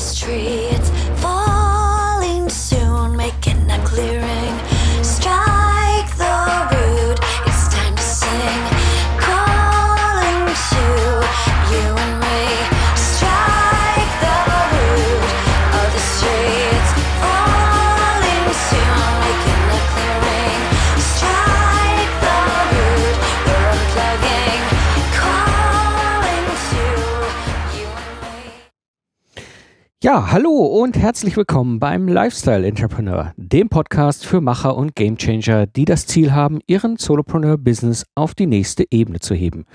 this tree. Ja, hallo und herzlich willkommen beim Lifestyle Entrepreneur, dem Podcast für Macher und Gamechanger, die das Ziel haben, ihren Solopreneur-Business auf die nächste Ebene zu heben.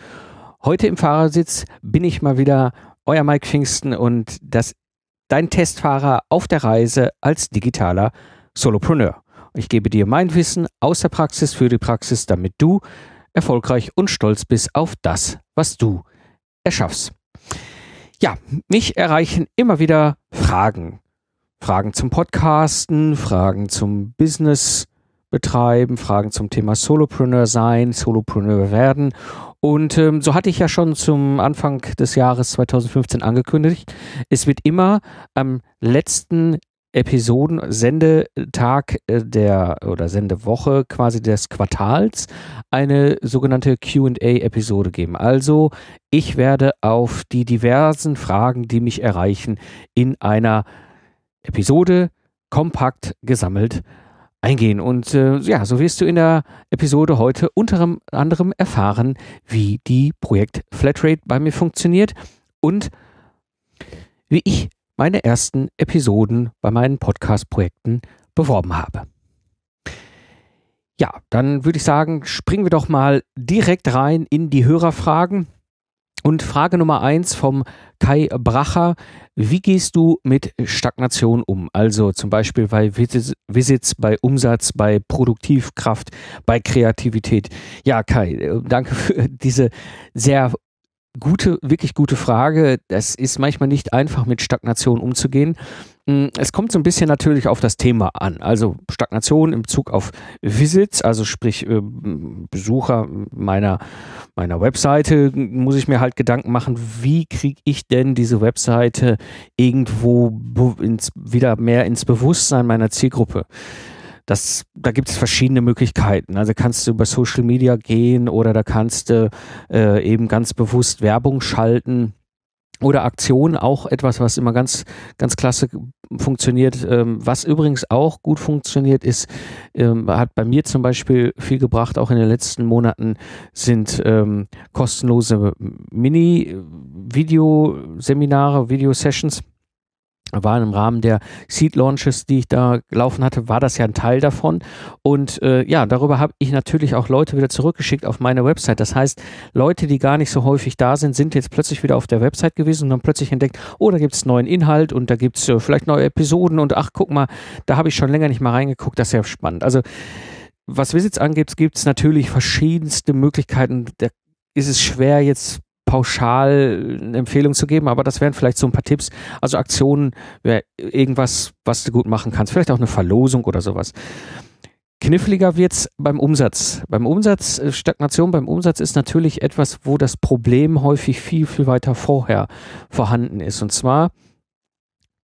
Heute im Fahrersitz bin ich mal wieder euer Mike Pfingsten und das, dein Testfahrer auf der Reise als digitaler Solopreneur. Ich gebe dir mein Wissen aus der Praxis für die Praxis, damit du erfolgreich und stolz bist auf das, was du erschaffst. Ja, mich erreichen immer wieder Fragen. Fragen zum Podcasten, Fragen zum Business betreiben, Fragen zum Thema Solopreneur sein, Solopreneur werden. Und ähm, so hatte ich ja schon zum Anfang des Jahres 2015 angekündigt, es wird immer am letzten Episoden, Sendetag äh, der oder Sendewoche quasi des Quartals eine sogenannte QA-Episode geben. Also ich werde auf die diversen Fragen, die mich erreichen, in einer Episode kompakt gesammelt eingehen. Und äh, ja, so wirst du in der Episode heute unter anderem erfahren, wie die Projekt Flatrate bei mir funktioniert und wie ich meine ersten Episoden bei meinen Podcast-Projekten beworben habe. Ja, dann würde ich sagen, springen wir doch mal direkt rein in die Hörerfragen. Und Frage Nummer eins vom Kai Bracher. Wie gehst du mit Stagnation um? Also zum Beispiel bei Vis- Visits, bei Umsatz, bei Produktivkraft, bei Kreativität. Ja, Kai, äh, danke für diese sehr gute, wirklich gute Frage. Es ist manchmal nicht einfach, mit Stagnation umzugehen. Mm, Es kommt so ein bisschen natürlich auf das Thema an. Also Stagnation im Bezug auf Visits, also sprich äh, Besucher meiner, meiner Webseite, muss ich mir halt Gedanken machen, wie kriege ich denn diese Webseite irgendwo ins, wieder mehr ins Bewusstsein meiner Zielgruppe. Das, da gibt es verschiedene Möglichkeiten. Also kannst du über Social Media gehen oder da kannst du äh, eben ganz bewusst Werbung schalten oder Aktionen, auch etwas, was immer ganz, ganz klasse funktioniert. Ähm, was übrigens auch gut funktioniert ist, ähm, hat bei mir zum Beispiel viel gebracht, auch in den letzten Monaten, sind ähm, kostenlose Mini-Video-Seminare, Video-Sessions war im Rahmen der Seed Launches, die ich da gelaufen hatte, war das ja ein Teil davon. Und äh, ja, darüber habe ich natürlich auch Leute wieder zurückgeschickt auf meine Website. Das heißt, Leute, die gar nicht so häufig da sind, sind jetzt plötzlich wieder auf der Website gewesen und haben plötzlich entdeckt, oh, da gibt es neuen Inhalt und da gibt es äh, vielleicht neue Episoden und ach, guck mal, da habe ich schon länger nicht mal reingeguckt, das ist ja spannend. Also was Visits angeht, gibt es natürlich verschiedenste Möglichkeiten. Da ist es schwer, jetzt pauschal eine Empfehlung zu geben, aber das wären vielleicht so ein paar Tipps. Also Aktionen, irgendwas, was du gut machen kannst. Vielleicht auch eine Verlosung oder sowas. Kniffliger wird's beim Umsatz. Beim Umsatz, äh, Stagnation beim Umsatz ist natürlich etwas, wo das Problem häufig viel, viel weiter vorher vorhanden ist. Und zwar,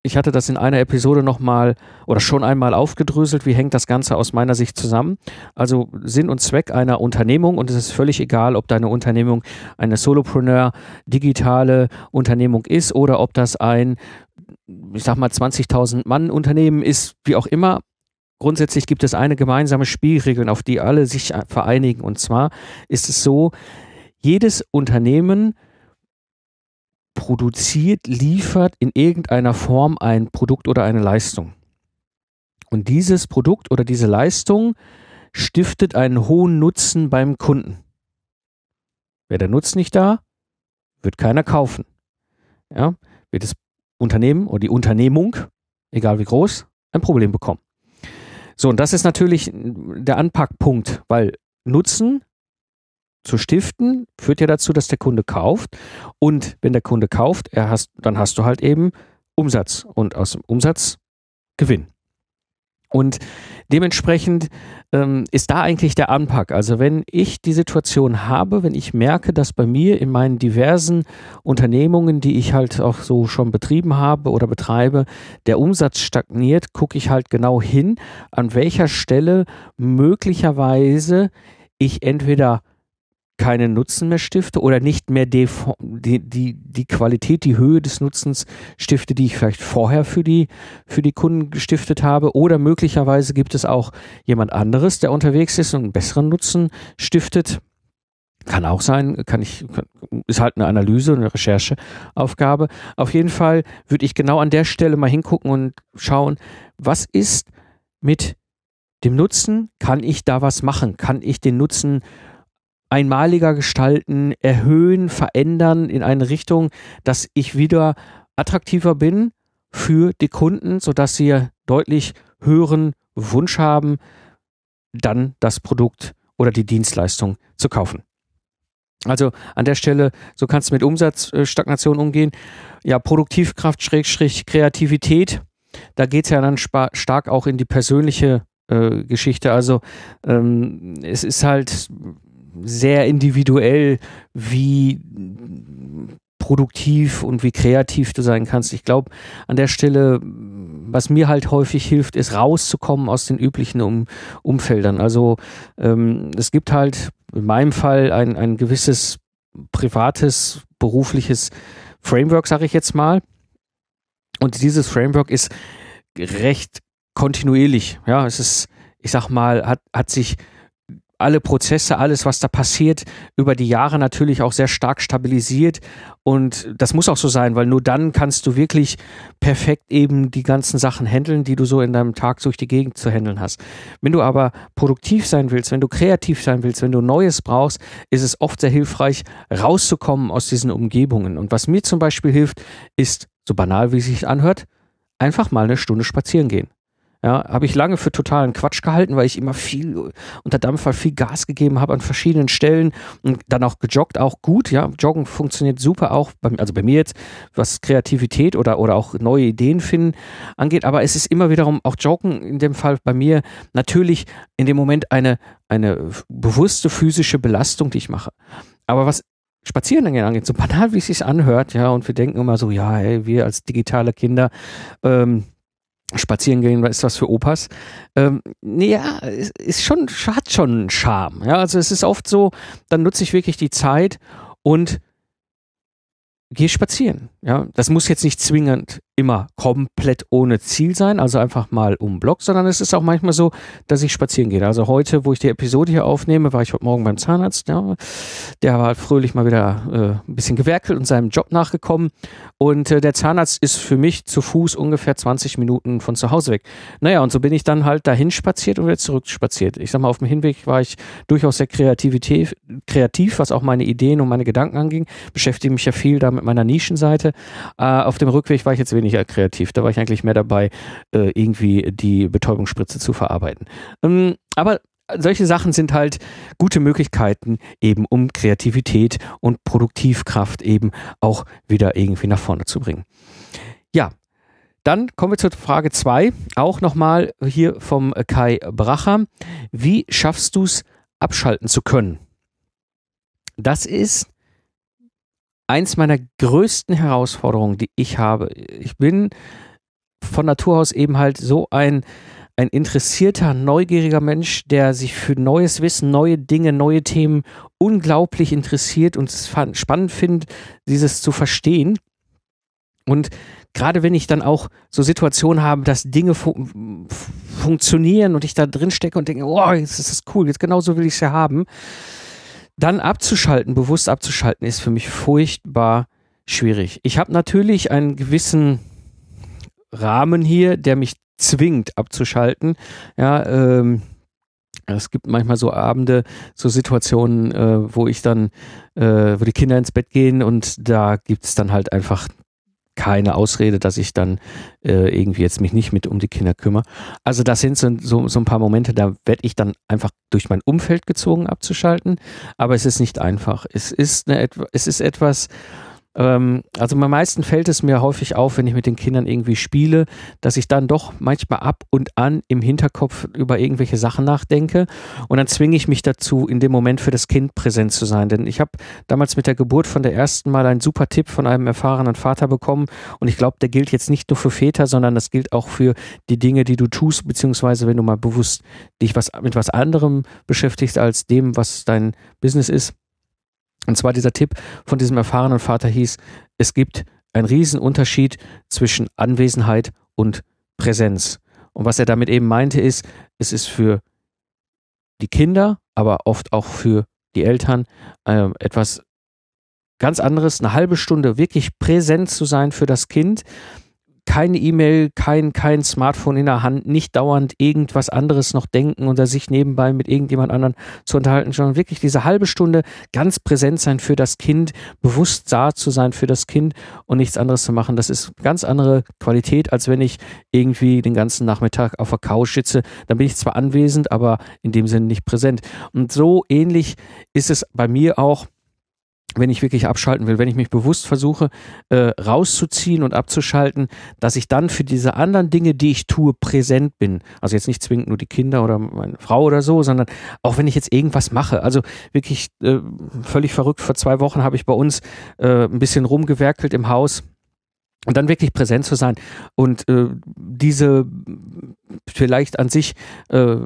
ich hatte das in einer Episode nochmal oder schon einmal aufgedröselt, wie hängt das Ganze aus meiner Sicht zusammen. Also Sinn und Zweck einer Unternehmung und es ist völlig egal, ob deine Unternehmung eine Solopreneur, digitale Unternehmung ist oder ob das ein, ich sag mal, 20.000 Mann Unternehmen ist, wie auch immer. Grundsätzlich gibt es eine gemeinsame Spielregel, auf die alle sich vereinigen. Und zwar ist es so, jedes Unternehmen produziert, liefert in irgendeiner Form ein Produkt oder eine Leistung. Und dieses Produkt oder diese Leistung stiftet einen hohen Nutzen beim Kunden. Wäre der Nutzen nicht da, wird keiner kaufen. Ja, wird das Unternehmen oder die Unternehmung, egal wie groß, ein Problem bekommen. So, und das ist natürlich der Anpackpunkt, weil Nutzen zu stiften führt ja dazu, dass der Kunde kauft. Und wenn der Kunde kauft, er hast, dann hast du halt eben Umsatz und aus dem Umsatz Gewinn. Und dementsprechend ähm, ist da eigentlich der Anpack. Also wenn ich die Situation habe, wenn ich merke, dass bei mir in meinen diversen Unternehmungen, die ich halt auch so schon betrieben habe oder betreibe, der Umsatz stagniert, gucke ich halt genau hin, an welcher Stelle möglicherweise ich entweder keinen Nutzen mehr stifte oder nicht mehr die, die, die, Qualität, die Höhe des Nutzens stifte, die ich vielleicht vorher für die, für die Kunden gestiftet habe. Oder möglicherweise gibt es auch jemand anderes, der unterwegs ist und einen besseren Nutzen stiftet. Kann auch sein, kann ich, ist halt eine Analyse, eine Rechercheaufgabe. Auf jeden Fall würde ich genau an der Stelle mal hingucken und schauen, was ist mit dem Nutzen? Kann ich da was machen? Kann ich den Nutzen einmaliger gestalten, erhöhen, verändern in eine Richtung, dass ich wieder attraktiver bin für die Kunden, sodass sie deutlich höheren Wunsch haben, dann das Produkt oder die Dienstleistung zu kaufen. Also an der Stelle, so kannst du mit Umsatzstagnation umgehen. Ja, Produktivkraft, Schrägstrich, Kreativität. Da geht es ja dann stark auch in die persönliche äh, Geschichte. Also ähm, es ist halt sehr individuell, wie produktiv und wie kreativ du sein kannst. Ich glaube, an der Stelle, was mir halt häufig hilft, ist rauszukommen aus den üblichen um Umfeldern. Also ähm, es gibt halt in meinem Fall ein, ein gewisses privates, berufliches Framework, sage ich jetzt mal. Und dieses Framework ist recht kontinuierlich. Ja, es ist, ich sag mal, hat, hat sich alle Prozesse, alles, was da passiert, über die Jahre natürlich auch sehr stark stabilisiert. Und das muss auch so sein, weil nur dann kannst du wirklich perfekt eben die ganzen Sachen handeln, die du so in deinem Tag durch die Gegend zu handeln hast. Wenn du aber produktiv sein willst, wenn du kreativ sein willst, wenn du Neues brauchst, ist es oft sehr hilfreich, rauszukommen aus diesen Umgebungen. Und was mir zum Beispiel hilft, ist, so banal wie es sich anhört, einfach mal eine Stunde spazieren gehen. Ja, habe ich lange für totalen Quatsch gehalten, weil ich immer viel unter Dampfer viel Gas gegeben habe an verschiedenen Stellen und dann auch gejoggt, auch gut. Ja, Joggen funktioniert super auch, bei, also bei mir jetzt, was Kreativität oder, oder auch neue Ideen finden angeht. Aber es ist immer wiederum auch Joggen in dem Fall bei mir natürlich in dem Moment eine, eine bewusste physische Belastung, die ich mache. Aber was Spazieren angeht, so banal wie es sich anhört, ja, und wir denken immer so, ja, hey, wir als digitale Kinder, ähm, Spazieren gehen ist was für Opas. Ähm, ja, ist schon, hat schon einen Charme. Ja, also es ist oft so, dann nutze ich wirklich die Zeit und gehe spazieren. Ja, das muss jetzt nicht zwingend immer komplett ohne Ziel sein, also einfach mal um Block, sondern es ist auch manchmal so, dass ich spazieren gehe. Also heute, wo ich die Episode hier aufnehme, war ich heute Morgen beim Zahnarzt. Ja, der war fröhlich mal wieder äh, ein bisschen gewerkelt und seinem Job nachgekommen. Und äh, der Zahnarzt ist für mich zu Fuß ungefähr 20 Minuten von zu Hause weg. Naja, und so bin ich dann halt dahin spaziert und wieder zurück spaziert. Ich sag mal, auf dem Hinweg war ich durchaus sehr kreativ, kreativ was auch meine Ideen und meine Gedanken anging. Beschäftige mich ja viel da mit meiner Nischenseite. Äh, auf dem Rückweg war ich jetzt weniger kreativ. Da war ich eigentlich mehr dabei, äh, irgendwie die Betäubungsspritze zu verarbeiten. Ähm, aber solche Sachen sind halt gute Möglichkeiten, eben um Kreativität und Produktivkraft eben auch wieder irgendwie nach vorne zu bringen. Ja, dann kommen wir zur Frage 2, auch nochmal hier vom Kai Bracher. Wie schaffst du es, abschalten zu können? Das ist eins meiner größten Herausforderungen, die ich habe. Ich bin von Natur aus eben halt so ein, ein interessierter, neugieriger Mensch, der sich für neues Wissen, neue Dinge, neue Themen unglaublich interessiert und es spannend findet, dieses zu verstehen. Und gerade wenn ich dann auch so Situationen habe, dass Dinge fu funktionieren und ich da drin stecke und denke, oh, jetzt ist das cool, jetzt genauso will ich es ja haben, dann abzuschalten, bewusst abzuschalten, ist für mich furchtbar schwierig. Ich habe natürlich einen gewissen Rahmen hier, der mich zwingt abzuschalten. Ja, ähm, es gibt manchmal so Abende, so Situationen, äh, wo ich dann, äh, wo die Kinder ins Bett gehen und da gibt es dann halt einfach keine Ausrede, dass ich dann äh, irgendwie jetzt mich nicht mit um die Kinder kümmere. Also das sind so, so, so ein paar Momente, da werde ich dann einfach durch mein Umfeld gezwungen abzuschalten, aber es ist nicht einfach. Es ist, eine, es ist etwas, Ähm, also am meisten fällt es mir häufig auf, wenn ich mit den Kindern irgendwie spiele, dass ich dann doch manchmal ab und an im Hinterkopf über irgendwelche Sachen nachdenke und dann zwinge ich mich dazu, in dem Moment für das Kind präsent zu sein. Denn ich habe damals mit der Geburt von der ersten Mal einen super Tipp von einem erfahrenen Vater bekommen und ich glaube, der gilt jetzt nicht nur für Väter, sondern das gilt auch für die Dinge, die du tust, beziehungsweise wenn du mal bewusst dich was, mit was anderem beschäftigst als dem, was dein Business ist. Und zwar dieser Tipp von diesem erfahrenen Vater hieß, es gibt einen riesen Unterschied zwischen Anwesenheit und Präsenz. Und was er damit eben meinte ist, es ist für die Kinder, aber oft auch für die Eltern äh, etwas ganz anderes, eine halbe Stunde wirklich präsent zu sein für das Kind, keine E-Mail, kein, kein Smartphone in der Hand, nicht dauernd irgendwas anderes noch denken oder sich nebenbei mit irgendjemand anderen zu unterhalten, sondern wirklich diese halbe Stunde ganz präsent sein für das Kind, bewusst da zu sein für das Kind und nichts anderes zu machen. Das ist ganz andere Qualität, als wenn ich irgendwie den ganzen Nachmittag auf der Couch sitze. Dann bin ich zwar anwesend, aber in dem Sinne nicht präsent. Und so ähnlich ist es bei mir auch wenn ich wirklich abschalten will, wenn ich mich bewusst versuche, äh, rauszuziehen und abzuschalten, dass ich dann für diese anderen Dinge, die ich tue, präsent bin. Also jetzt nicht zwingend nur die Kinder oder meine Frau oder so, sondern auch wenn ich jetzt irgendwas mache. Also wirklich äh, völlig verrückt. Vor zwei Wochen habe ich bei uns äh, ein bisschen rumgewerkelt im Haus und dann wirklich präsent zu sein und äh, diese vielleicht an sich äh,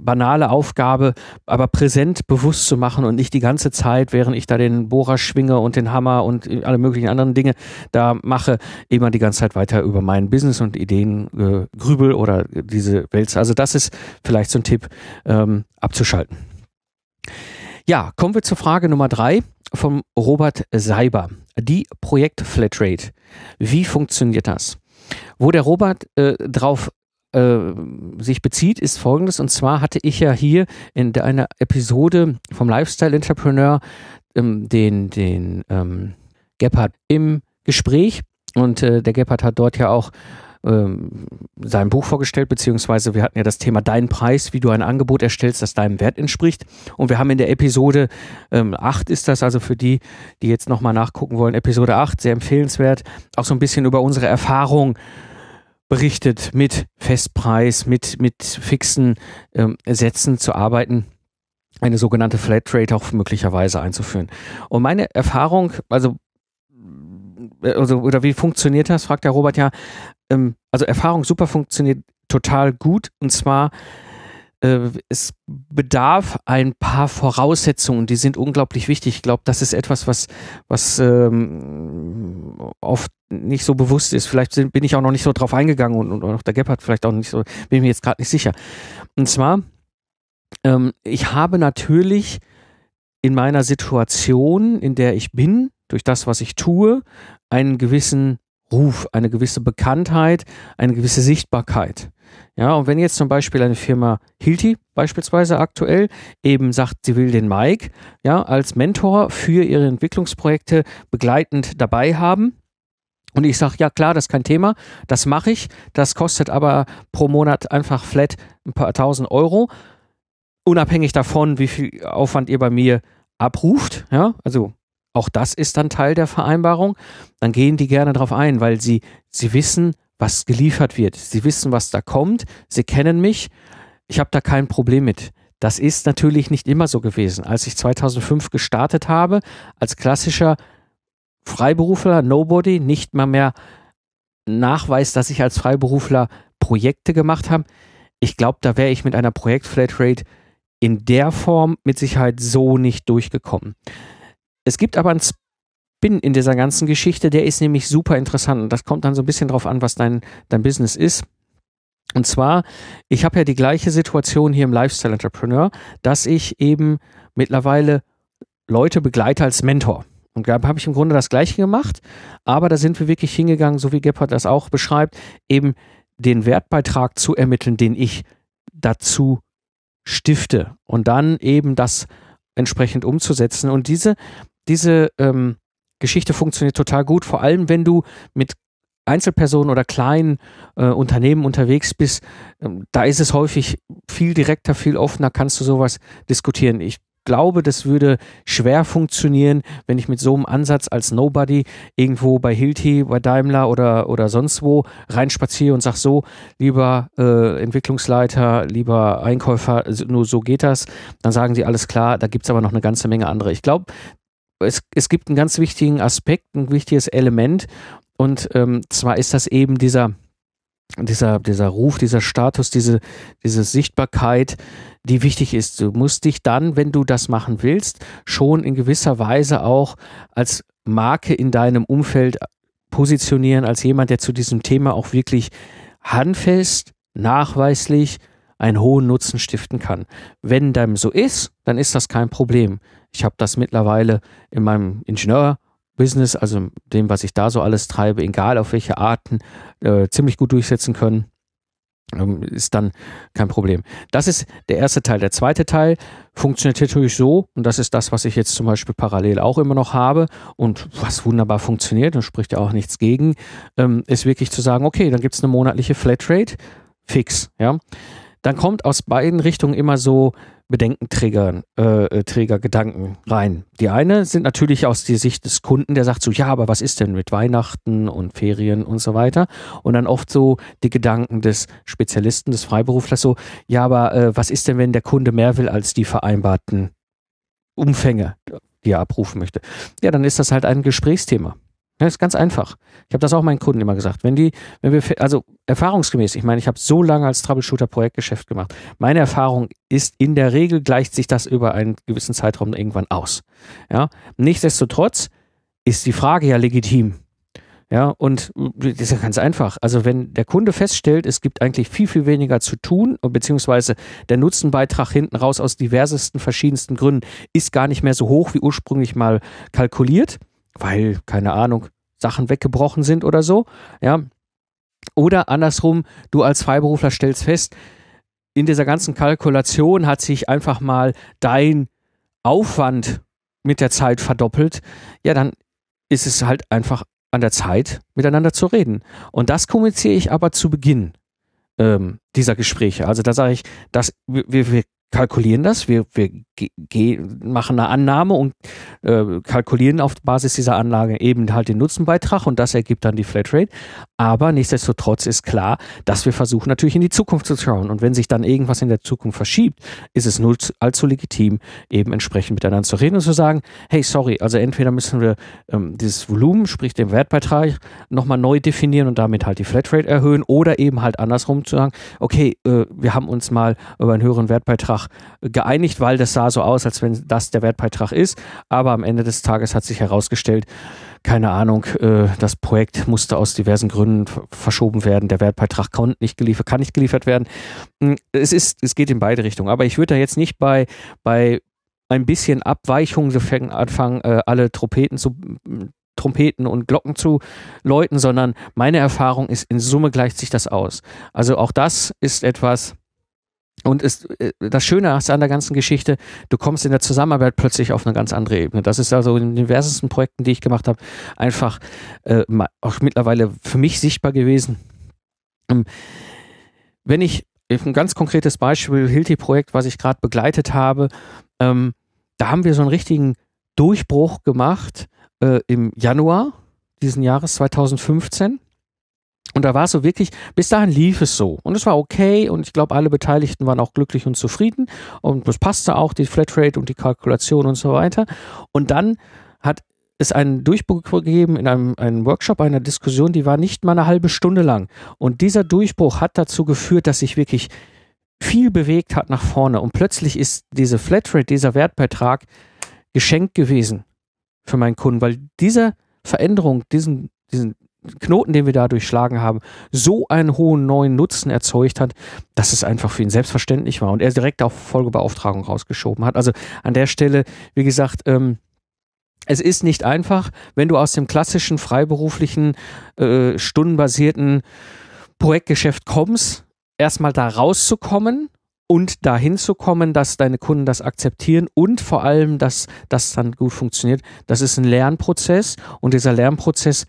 banale Aufgabe, aber präsent bewusst zu machen und nicht die ganze Zeit, während ich da den Bohrer schwinge und den Hammer und alle möglichen anderen Dinge da mache, immer die ganze Zeit weiter über mein Business und Ideen äh, grübel oder diese Welt. Also das ist vielleicht so ein Tipp, ähm, abzuschalten. Ja, kommen wir zur Frage Nummer drei vom Robert Seiber. Die Projekt-Flatrate. Wie funktioniert das? Wo der Robert äh, drauf äh, sich bezieht, ist folgendes. Und zwar hatte ich ja hier in einer Episode vom Lifestyle Entrepreneur ähm, den, den ähm, Gebhardt im Gespräch. Und äh, der Gebhardt hat dort ja auch ähm, sein Buch vorgestellt, beziehungsweise wir hatten ja das Thema Dein Preis, wie du ein Angebot erstellst, das deinem Wert entspricht. Und wir haben in der Episode ähm, 8 ist das, also für die, die jetzt nochmal nachgucken wollen, Episode 8, sehr empfehlenswert, auch so ein bisschen über unsere Erfahrung berichtet, mit Festpreis, mit, mit fixen ähm, Sätzen zu arbeiten eine sogenannte Flatrate auch möglicherweise einzuführen. Und meine Erfahrung, also also, oder wie funktioniert das, fragt der Robert ja. Ähm, also Erfahrung super funktioniert total gut. Und zwar, äh, es bedarf ein paar Voraussetzungen, die sind unglaublich wichtig. Ich glaube, das ist etwas, was, was ähm, oft nicht so bewusst ist. Vielleicht sind, bin ich auch noch nicht so drauf eingegangen und, und auch der Gebhardt vielleicht auch nicht so, bin ich mir jetzt gerade nicht sicher. Und zwar, ähm, ich habe natürlich in meiner Situation, in der ich bin, durch das, was ich tue, einen gewissen Ruf, eine gewisse Bekanntheit, eine gewisse Sichtbarkeit. Ja, und wenn jetzt zum Beispiel eine Firma Hilti beispielsweise aktuell eben sagt, sie will den Mike ja als Mentor für ihre Entwicklungsprojekte begleitend dabei haben, und ich sage, ja klar, das ist kein Thema, das mache ich, das kostet aber pro Monat einfach flat ein paar tausend Euro, unabhängig davon, wie viel Aufwand ihr bei mir abruft, ja, also auch das ist dann Teil der Vereinbarung. Dann gehen die gerne darauf ein, weil sie, sie wissen, was geliefert wird. Sie wissen, was da kommt. Sie kennen mich. Ich habe da kein Problem mit. Das ist natürlich nicht immer so gewesen. Als ich 2005 gestartet habe, als klassischer Freiberufler, Nobody, nicht mal mehr Nachweis, dass ich als Freiberufler Projekte gemacht habe. Ich glaube, da wäre ich mit einer Projektflatrate in der Form mit Sicherheit so nicht durchgekommen. Es gibt aber einen Spin in dieser ganzen Geschichte, der ist nämlich super interessant. Und das kommt dann so ein bisschen drauf an, was dein, dein Business ist. Und zwar, ich habe ja die gleiche Situation hier im Lifestyle Entrepreneur, dass ich eben mittlerweile Leute begleite als Mentor. Und da habe ich im Grunde das Gleiche gemacht, aber da sind wir wirklich hingegangen, so wie Gebhardt das auch beschreibt, eben den Wertbeitrag zu ermitteln, den ich dazu stifte und dann eben das entsprechend umzusetzen. Und diese, diese ähm, Geschichte funktioniert total gut, vor allem wenn du mit Einzelpersonen oder kleinen äh, Unternehmen unterwegs bist, ähm, da ist es häufig viel direkter, viel offener, kannst du sowas diskutieren. Ich glaube, das würde schwer funktionieren, wenn ich mit so einem Ansatz als Nobody irgendwo bei Hilti, bei Daimler oder, oder sonst wo reinspaziere und sage so, lieber äh, Entwicklungsleiter, lieber Einkäufer, nur so geht das. Dann sagen sie, alles klar, da gibt es aber noch eine ganze Menge andere. Ich glaube, es, es gibt einen ganz wichtigen Aspekt, ein wichtiges Element und ähm, zwar ist das eben dieser, dieser, dieser Ruf, dieser Status, diese, diese Sichtbarkeit, die wichtig ist. Du musst dich dann, wenn du das machen willst, schon in gewisser Weise auch als Marke in deinem Umfeld positionieren, als jemand, der zu diesem Thema auch wirklich handfest, nachweislich einen hohen Nutzen stiften kann. Wenn dem so ist, dann ist das kein Problem. Ich habe das mittlerweile in meinem Ingenieur-Business, also dem, was ich da so alles treibe, egal auf welche Arten, äh, ziemlich gut durchsetzen können. Ähm, ist dann kein Problem. Das ist der erste Teil. Der zweite Teil funktioniert natürlich so, und das ist das, was ich jetzt zum Beispiel parallel auch immer noch habe und was wunderbar funktioniert und spricht ja auch nichts gegen, ähm, ist wirklich zu sagen, okay, dann gibt es eine monatliche Flatrate, fix, ja. Dann kommt aus beiden Richtungen immer so Bedenkenträger, äh, äh, Träger Gedanken rein. Die eine sind natürlich aus der Sicht des Kunden, der sagt so, ja, aber was ist denn mit Weihnachten und Ferien und so weiter? Und dann oft so die Gedanken des Spezialisten, des Freiberuflers so, ja, aber äh, was ist denn, wenn der Kunde mehr will als die vereinbarten Umfänge, die er abrufen möchte? Ja, dann ist das halt ein Gesprächsthema. Das ist ganz einfach. Ich habe das auch meinen Kunden immer gesagt. Wenn die, wenn wir, also erfahrungsgemäß, ich meine, ich habe so lange als Troubleshooter Projektgeschäft gemacht. Meine Erfahrung ist, in der Regel gleicht sich das über einen gewissen Zeitraum irgendwann aus. Ja, nichtsdestotrotz ist die Frage ja legitim. Ja, und das ist ja ganz einfach. Also wenn der Kunde feststellt, es gibt eigentlich viel, viel weniger zu tun, beziehungsweise der Nutzenbeitrag hinten raus aus diversesten, verschiedensten Gründen ist gar nicht mehr so hoch wie ursprünglich mal kalkuliert, weil, keine Ahnung, Sachen weggebrochen sind oder so, ja. Oder andersrum, du als Freiberufler stellst fest, in dieser ganzen Kalkulation hat sich einfach mal dein Aufwand mit der Zeit verdoppelt, ja, dann ist es halt einfach an der Zeit, miteinander zu reden. Und das kommuniziere ich aber zu Beginn ähm, dieser Gespräche. Also da sage ich, dass wir, wir kalkulieren das, wir, wir machen eine Annahme und äh, kalkulieren auf Basis dieser Anlage eben halt den Nutzenbeitrag und das ergibt dann die Flatrate. Aber nichtsdestotrotz ist klar, dass wir versuchen natürlich in die Zukunft zu schauen und wenn sich dann irgendwas in der Zukunft verschiebt, ist es nur allzu legitim, eben entsprechend miteinander zu reden und zu sagen, hey, sorry, also entweder müssen wir ähm, dieses Volumen, sprich den Wertbeitrag, nochmal neu definieren und damit halt die Flatrate erhöhen oder eben halt andersrum zu sagen, okay, äh, wir haben uns mal über einen höheren Wertbeitrag Wertbeitrag geeinigt, weil das sah so aus, als wenn das der Wertbeitrag ist. Aber am Ende des Tages hat sich herausgestellt, keine Ahnung, äh, das Projekt musste aus diversen Gründen verschoben werden. Der Wertbeitrag konnte nicht geliefert, kann nicht geliefert werden. Hm, es ist, es geht in beide Richtungen. Aber ich würde da jetzt nicht bei, bei ein bisschen Abweichung anfangen, äh, alle Trompeten zu Trompeten und Glocken zu läuten, sondern meine Erfahrung ist, in Summe gleicht sich das aus. Also auch das ist etwas, und ist, äh, das Schöne an der ganzen Geschichte, du kommst in der Zusammenarbeit plötzlich auf eine ganz andere Ebene. Das ist also in den diversesten Projekten, die ich gemacht habe, einfach äh, auch mittlerweile für mich sichtbar gewesen. Ähm, wenn ich, ein ganz konkretes Beispiel, Hilti-Projekt, was ich gerade begleitet habe, ähm, da haben wir so einen richtigen Durchbruch gemacht äh, im Januar diesen Jahres 2015. Und da war es so wirklich, bis dahin lief es so. Und es war okay und ich glaube, alle Beteiligten waren auch glücklich und zufrieden. Und es passte auch, die Flatrate und die Kalkulation und so weiter. Und dann hat es einen Durchbruch gegeben in einem, einem Workshop, einer Diskussion, die war nicht mal eine halbe Stunde lang. Und dieser Durchbruch hat dazu geführt, dass sich wirklich viel bewegt hat nach vorne. Und plötzlich ist diese Flatrate, dieser Wertbeitrag geschenkt gewesen für meinen Kunden, weil diese Veränderung, diesen, diesen Knoten, den wir da durchschlagen haben, so einen hohen neuen Nutzen erzeugt hat, dass es einfach für ihn selbstverständlich war und er direkt auf Folgebeauftragung rausgeschoben hat. Also an der Stelle, wie gesagt, ähm, es ist nicht einfach, wenn du aus dem klassischen freiberuflichen, äh, stundenbasierten Projektgeschäft kommst, erstmal da rauszukommen und dahin zu kommen, dass deine Kunden das akzeptieren und vor allem, dass das dann gut funktioniert. Das ist ein Lernprozess und dieser Lernprozess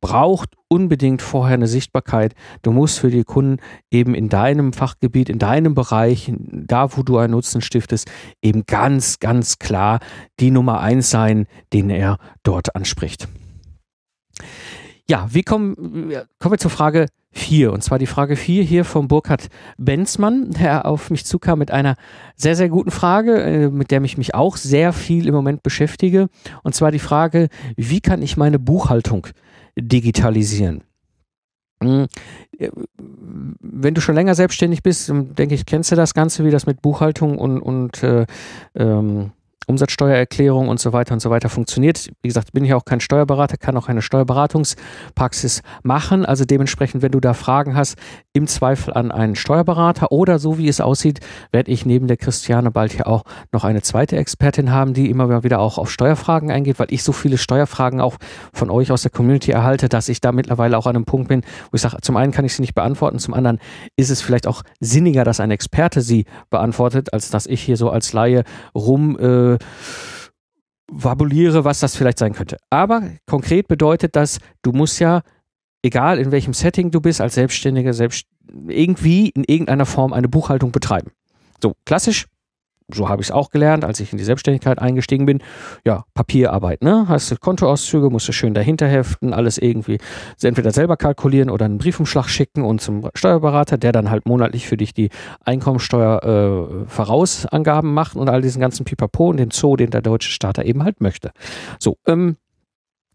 braucht unbedingt vorher eine Sichtbarkeit. Du musst für die Kunden eben in deinem Fachgebiet, in deinem Bereich, da wo du einen Nutzen stiftest, eben ganz, ganz klar die Nummer eins sein, den er dort anspricht. Ja, wie kommen, kommen wir zur Frage 4. Und zwar die Frage 4 hier vom Burkhard Benzmann, der auf mich zukam mit einer sehr, sehr guten Frage, äh, mit der ich mich auch sehr viel im Moment beschäftige. Und zwar die Frage, wie kann ich meine Buchhaltung digitalisieren? Hm, äh, wenn du schon länger selbstständig bist, denke ich, kennst du das Ganze, wie das mit Buchhaltung und, und äh, ähm, Umsatzsteuererklärung und so weiter und so weiter funktioniert. Wie gesagt, bin ich auch kein Steuerberater, kann auch eine Steuerberatungspraxis machen. Also dementsprechend, wenn du da Fragen hast, im Zweifel an einen Steuerberater oder so wie es aussieht, werde ich neben der Christiane bald hier auch noch eine zweite Expertin haben, die immer wieder auch auf Steuerfragen eingeht, weil ich so viele Steuerfragen auch von euch aus der Community erhalte, dass ich da mittlerweile auch an einem Punkt bin, wo ich sage, zum einen kann ich sie nicht beantworten, zum anderen ist es vielleicht auch sinniger, dass ein Experte sie beantwortet, als dass ich hier so als Laie rum äh, fabuliere, was das vielleicht sein könnte. Aber konkret bedeutet das, du musst ja, egal in welchem Setting du bist, als Selbstständiger, selbst irgendwie in irgendeiner Form eine Buchhaltung betreiben. So, klassisch so habe ich es auch gelernt, als ich in die Selbstständigkeit eingestiegen bin. Ja, Papierarbeit, ne? Hast du Kontoauszüge, musst du schön dahinter heften, alles irgendwie entweder selber kalkulieren oder einen Briefumschlag schicken und zum Steuerberater, der dann halt monatlich für dich die Einkommensteuer äh, Vorausangaben macht und all diesen ganzen Pipapo und den Zoo, den der deutsche Starter eben halt möchte. So, ähm,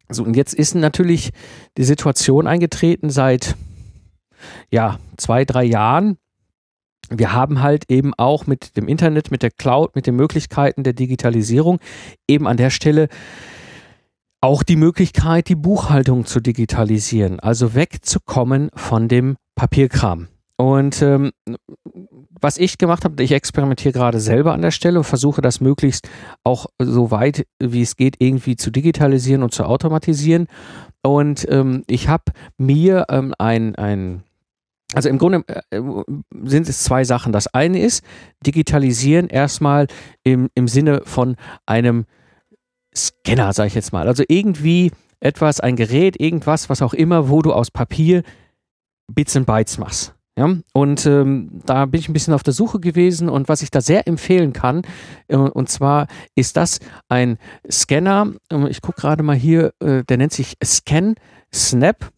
so und jetzt ist natürlich die Situation eingetreten seit ja, zwei, drei Jahren, wir haben halt eben auch mit dem Internet, mit der Cloud, mit den Möglichkeiten der Digitalisierung eben an der Stelle auch die Möglichkeit, die Buchhaltung zu digitalisieren, also wegzukommen von dem Papierkram. Und ähm, was ich gemacht habe, ich experimentiere gerade selber an der Stelle und versuche das möglichst auch so weit wie es geht irgendwie zu digitalisieren und zu automatisieren. Und ähm, ich habe mir ähm, ein, ein also im Grunde äh, sind es zwei Sachen. Das eine ist digitalisieren erstmal im, im Sinne von einem Scanner, sage ich jetzt mal. Also irgendwie etwas, ein Gerät, irgendwas, was auch immer, wo du aus Papier Bits und Bytes machst. Ja, und ähm, da bin ich ein bisschen auf der Suche gewesen und was ich da sehr empfehlen kann, äh, und zwar ist das ein Scanner, äh, ich gucke gerade mal hier, äh, der nennt sich Scan Snap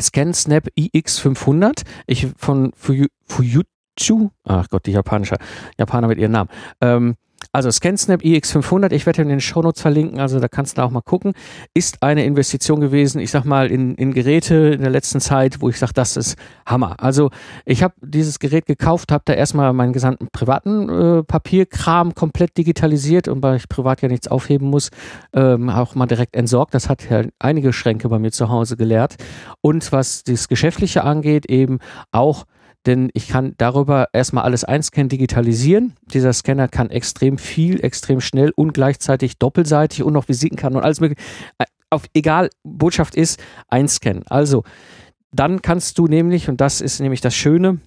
ScanSnap iX500 ich, von Fujitsu, ach Gott, die japanische, Japaner mit ihrem Namen. Ähm, also ScanSnap iX500, ich werde in den Shownotes verlinken, also da kannst du auch mal gucken, ist eine Investition gewesen, ich sag mal, in, in Geräte in der letzten Zeit, wo ich sage, das ist Hammer. Also ich habe dieses Gerät gekauft, habe da erstmal meinen gesamten privaten äh, Papierkram komplett digitalisiert und weil ich privat ja nichts aufheben muss, ähm, auch mal direkt entsorgt. Das hat ja einige Schränke bei mir zu Hause geleert. Und was das Geschäftliche angeht, eben auch denn ich kann darüber erstmal alles einscannen, digitalisieren. Dieser Scanner kann extrem viel, extrem schnell und gleichzeitig doppelseitig und noch Visitenkarten und alles mögliche. Äh, auf egal, Botschaft ist, einscannen. Also, dann kannst du nämlich, und das ist nämlich das Schöne,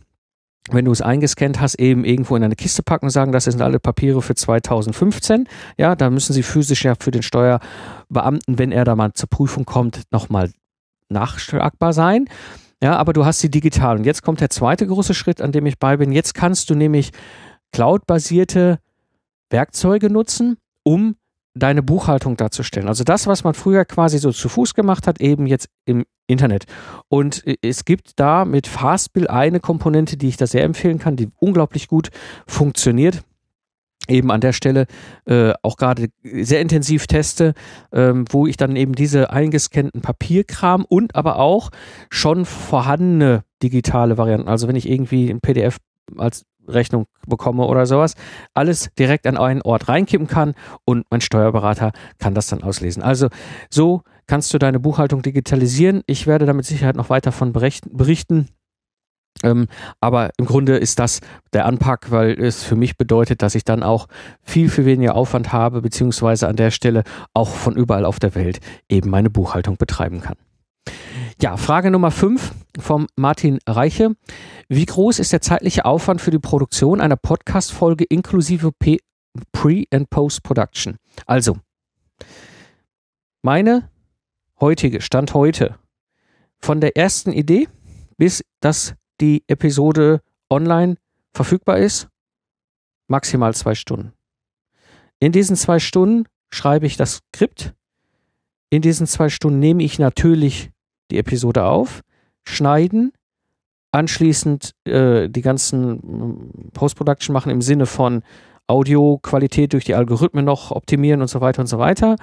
wenn du es eingescannt hast, eben irgendwo in eine Kiste packen und sagen, das sind alle Papiere für 2015. Ja, da müssen sie physisch ja für den Steuerbeamten, wenn er da mal zur Prüfung kommt, nochmal nachschlagbar sein. Ja, aber du hast sie digital. Und jetzt kommt der zweite große Schritt, an dem ich bei bin. Jetzt kannst du nämlich cloud-basierte Werkzeuge nutzen, um deine Buchhaltung darzustellen. Also das, was man früher quasi so zu Fuß gemacht hat, eben jetzt im Internet. Und es gibt da mit Fastbill eine Komponente, die ich da sehr empfehlen kann, die unglaublich gut funktioniert eben an der Stelle äh, auch gerade sehr intensiv teste, ähm, wo ich dann eben diese eingescannten Papierkram und aber auch schon vorhandene digitale Varianten, also wenn ich irgendwie ein PDF als Rechnung bekomme oder sowas, alles direkt an einen Ort reinkippen kann und mein Steuerberater kann das dann auslesen. Also so kannst du deine Buchhaltung digitalisieren. Ich werde damit Sicherheit noch weiter von berichten ähm, aber im Grunde ist das der Anpack, weil es für mich bedeutet, dass ich dann auch viel, viel weniger Aufwand habe, beziehungsweise an der Stelle auch von überall auf der Welt eben meine Buchhaltung betreiben kann. Ja, Frage Nummer 5 vom Martin Reiche. Wie groß ist der zeitliche Aufwand für die Produktion einer Podcast-Folge inklusive Pre- und Post-Production? Also, meine heutige, Stand heute, von der ersten Idee bis dass die Episode online verfügbar ist, maximal zwei Stunden. In diesen zwei Stunden schreibe ich das Skript. In diesen zwei Stunden nehme ich natürlich die Episode auf, schneiden, anschließend äh, die ganzen mm, Post-Production machen im Sinne von Audioqualität durch die Algorithmen noch optimieren und so weiter und so weiter.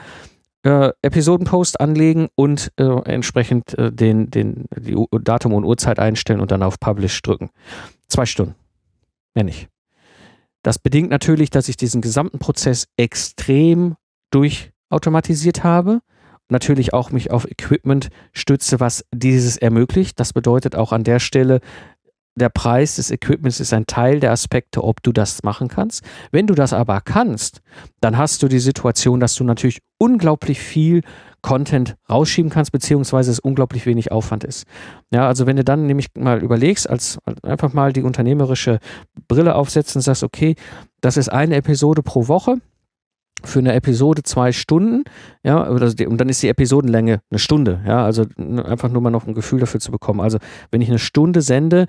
Äh, Episodenpost anlegen und äh, entsprechend äh, den, den die Datum und Uhrzeit einstellen und dann auf Publish drücken. Zwei Stunden. Mehr nicht. Das bedingt natürlich, dass ich diesen gesamten Prozess extrem durchautomatisiert habe. Natürlich auch mich auf Equipment stütze, was dieses ermöglicht. Das bedeutet auch an der Stelle, der Preis des Equipments ist ein Teil der Aspekte, ob du das machen kannst. Wenn du das aber kannst, dann hast du die Situation, dass du natürlich unglaublich viel Content rausschieben kannst, beziehungsweise es unglaublich wenig Aufwand ist. Ja, also wenn du dann nämlich mal überlegst, als einfach mal die unternehmerische Brille aufsetzen und sagst, okay, das ist eine Episode pro Woche, für eine Episode zwei Stunden, ja, und dann ist die Episodenlänge eine Stunde, ja, also einfach nur mal noch ein Gefühl dafür zu bekommen. Also wenn ich eine Stunde sende,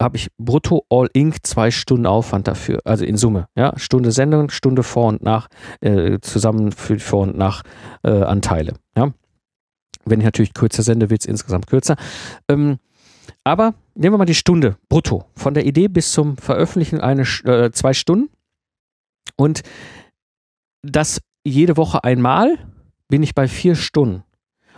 habe ich brutto all ink zwei Stunden Aufwand dafür, also in Summe, ja, Stunde Sendung, Stunde vor und nach, äh, zusammen für vor und nach äh, Anteile, ja. Wenn ich natürlich kürzer sende, wird es insgesamt kürzer. Ähm, aber nehmen wir mal die Stunde brutto. Von der Idee bis zum Veröffentlichen eine, äh, zwei Stunden. Und das jede Woche einmal bin ich bei vier Stunden.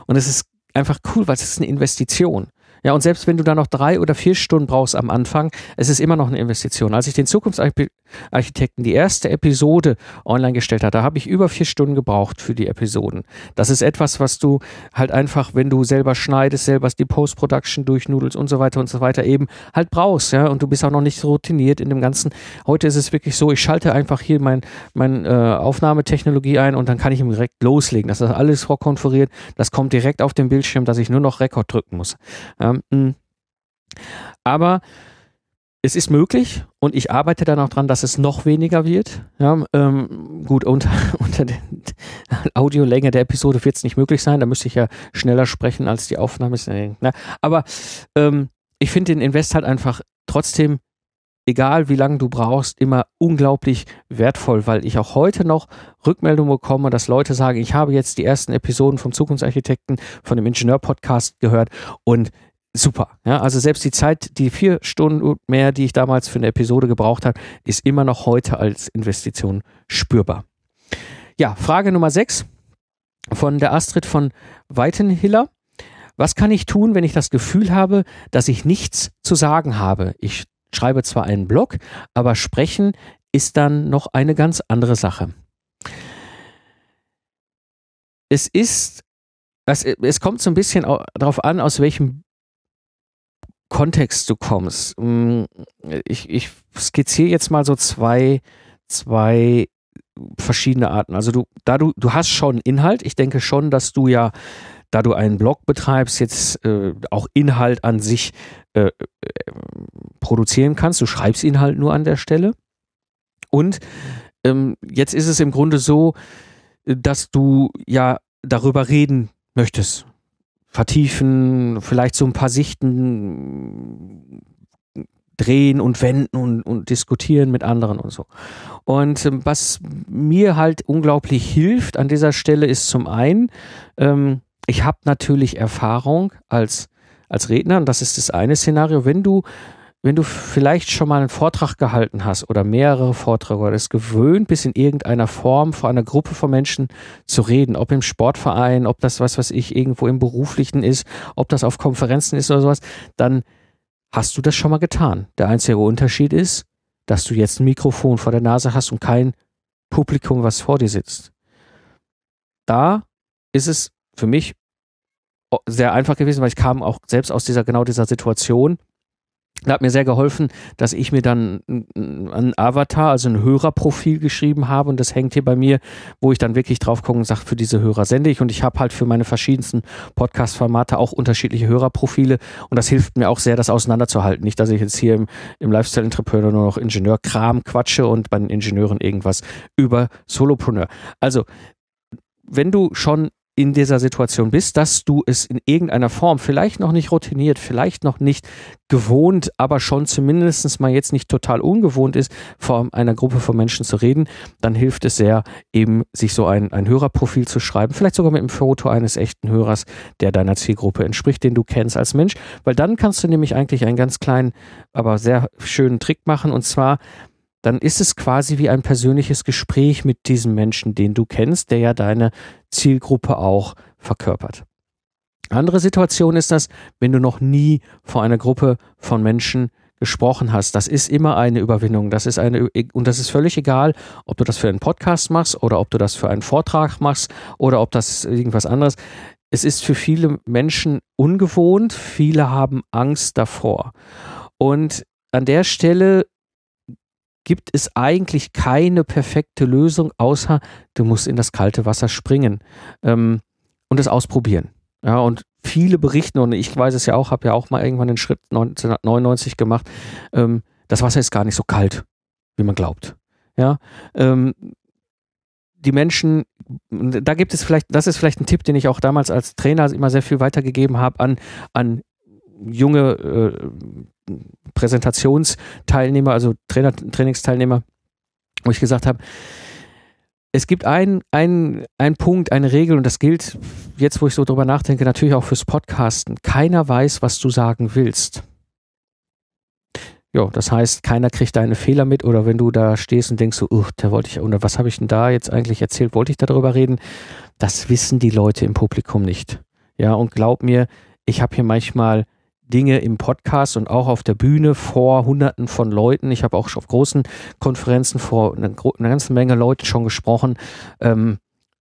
Und es ist einfach cool, weil es ist eine Investition. Ja, und selbst wenn du da noch drei oder vier Stunden brauchst am Anfang, es ist immer noch eine Investition. Als ich den Zukunftsarchitekten die erste Episode online gestellt da habe ich über vier Stunden gebraucht für die Episoden. Das ist etwas, was du halt einfach, wenn du selber schneidest, selber die Post-Production durchnudelst und so weiter und so weiter eben halt brauchst, ja, und du bist auch noch nicht routiniert in dem Ganzen. Heute ist es wirklich so, ich schalte einfach hier mein, mein äh, Aufnahmetechnologie ein und dann kann ich ihm direkt loslegen. Das ist alles vorkonfiguriert, das kommt direkt auf den Bildschirm, dass ich nur noch Rekord drücken muss. Ja, ähm, aber es ist möglich und ich arbeite dann auch dran, dass es noch weniger wird. Ja, ähm, gut, unter, unter der Audiolänge der Episode wird es nicht möglich sein. Da müsste ich ja schneller sprechen, als die Aufnahme ist. Aber ähm, ich finde den Invest halt einfach trotzdem, egal wie lange du brauchst, immer unglaublich wertvoll, weil ich auch heute noch Rückmeldungen bekomme, dass Leute sagen, ich habe jetzt die ersten Episoden vom Zukunftsarchitekten, von dem Ingenieur-Podcast gehört und super. Ja, also selbst die Zeit, die vier Stunden mehr, die ich damals für eine Episode gebraucht habe, ist immer noch heute als Investition spürbar. Ja, Frage Nummer sechs von der Astrid von Weitenhiller. Was kann ich tun, wenn ich das Gefühl habe, dass ich nichts zu sagen habe? Ich schreibe zwar einen Blog, aber sprechen ist dann noch eine ganz andere Sache. Es ist, es, es kommt so ein bisschen darauf an, aus welchem Kontext du kommst. Mm, ich, ich skizziere jetzt mal so zwei, zwei verschiedene Arten. Also du, da du, du hast schon Inhalt. Ich denke schon, dass du ja, da du einen Blog betreibst, jetzt äh, auch Inhalt an sich äh, äh, produzieren kannst. Du schreibst Inhalt nur an der Stelle. Und ähm, jetzt ist es im Grunde so, dass du ja darüber reden möchtest vertiefen, vielleicht so ein paar Sichten drehen und wenden und, und diskutieren mit anderen und so. Und ähm, was mir halt unglaublich hilft an dieser Stelle ist zum einen, ähm, ich habe natürlich Erfahrung als, als Redner und das ist das eine Szenario. Wenn du wenn du vielleicht schon mal einen Vortrag gehalten hast oder mehrere Vorträge oder es gewöhnt bist, in irgendeiner Form vor einer Gruppe von Menschen zu reden, ob im Sportverein, ob das was, was ich irgendwo im Beruflichen ist, ob das auf Konferenzen ist oder sowas, dann hast du das schon mal getan. Der einzige Unterschied ist, dass du jetzt ein Mikrofon vor der Nase hast und kein Publikum, was vor dir sitzt. Da ist es für mich sehr einfach gewesen, weil ich kam auch selbst aus dieser genau dieser Situation da hat mir sehr geholfen, dass ich mir dann ein Avatar, also ein Hörerprofil geschrieben habe und das hängt hier bei mir, wo ich dann wirklich drauf gucke und sage, für diese Hörer sende ich und ich habe halt für meine verschiedensten Podcast-Formate auch unterschiedliche Hörerprofile und das hilft mir auch sehr, das auseinanderzuhalten. Nicht, dass ich jetzt hier im, im Lifestyle-Entrepreneur nur noch Ingenieurkram quatsche und bei den Ingenieuren irgendwas über Solopreneur. Also, wenn du schon in dieser Situation bist, dass du es in irgendeiner Form vielleicht noch nicht routiniert, vielleicht noch nicht gewohnt, aber schon zumindest mal jetzt nicht total ungewohnt ist, vor einer Gruppe von Menschen zu reden, dann hilft es sehr, eben sich so ein, ein Hörerprofil zu schreiben, vielleicht sogar mit einem Foto eines echten Hörers, der deiner Zielgruppe entspricht, den du kennst als Mensch, weil dann kannst du nämlich eigentlich einen ganz kleinen, aber sehr schönen Trick machen. Und zwar dann ist es quasi wie ein persönliches Gespräch mit diesem Menschen, den du kennst, der ja deine Zielgruppe auch verkörpert. Andere Situation ist das, wenn du noch nie vor einer Gruppe von Menschen gesprochen hast. Das ist immer eine Überwindung. Das ist eine, und das ist völlig egal, ob du das für einen Podcast machst oder ob du das für einen Vortrag machst oder ob das irgendwas anderes. Es ist für viele Menschen ungewohnt. Viele haben Angst davor. Und an der Stelle gibt es eigentlich keine perfekte Lösung, außer du musst in das kalte Wasser springen ähm, und es ausprobieren. Ja, und viele berichten, und ich weiß es ja auch, habe ja auch mal irgendwann den Schritt 1999 gemacht, ähm, das Wasser ist gar nicht so kalt, wie man glaubt. Ja, ähm, die Menschen, da gibt es vielleicht, das ist vielleicht ein Tipp, den ich auch damals als Trainer immer sehr viel weitergegeben habe an, an junge äh, Präsentationsteilnehmer, also Trainer, Trainingsteilnehmer, wo ich gesagt habe, es gibt einen ein Punkt, eine Regel, und das gilt jetzt, wo ich so drüber nachdenke, natürlich auch fürs Podcasten. Keiner weiß, was du sagen willst. Ja, das heißt, keiner kriegt deine Fehler mit oder wenn du da stehst und denkst so, uh, da wollte ich, oder was habe ich denn da jetzt eigentlich erzählt, wollte ich darüber reden? Das wissen die Leute im Publikum nicht. Ja, und glaub mir, ich habe hier manchmal Dinge im Podcast und auch auf der Bühne vor Hunderten von Leuten. Ich habe auch auf großen Konferenzen vor einer, einer ganzen Menge Leuten schon gesprochen. Ähm,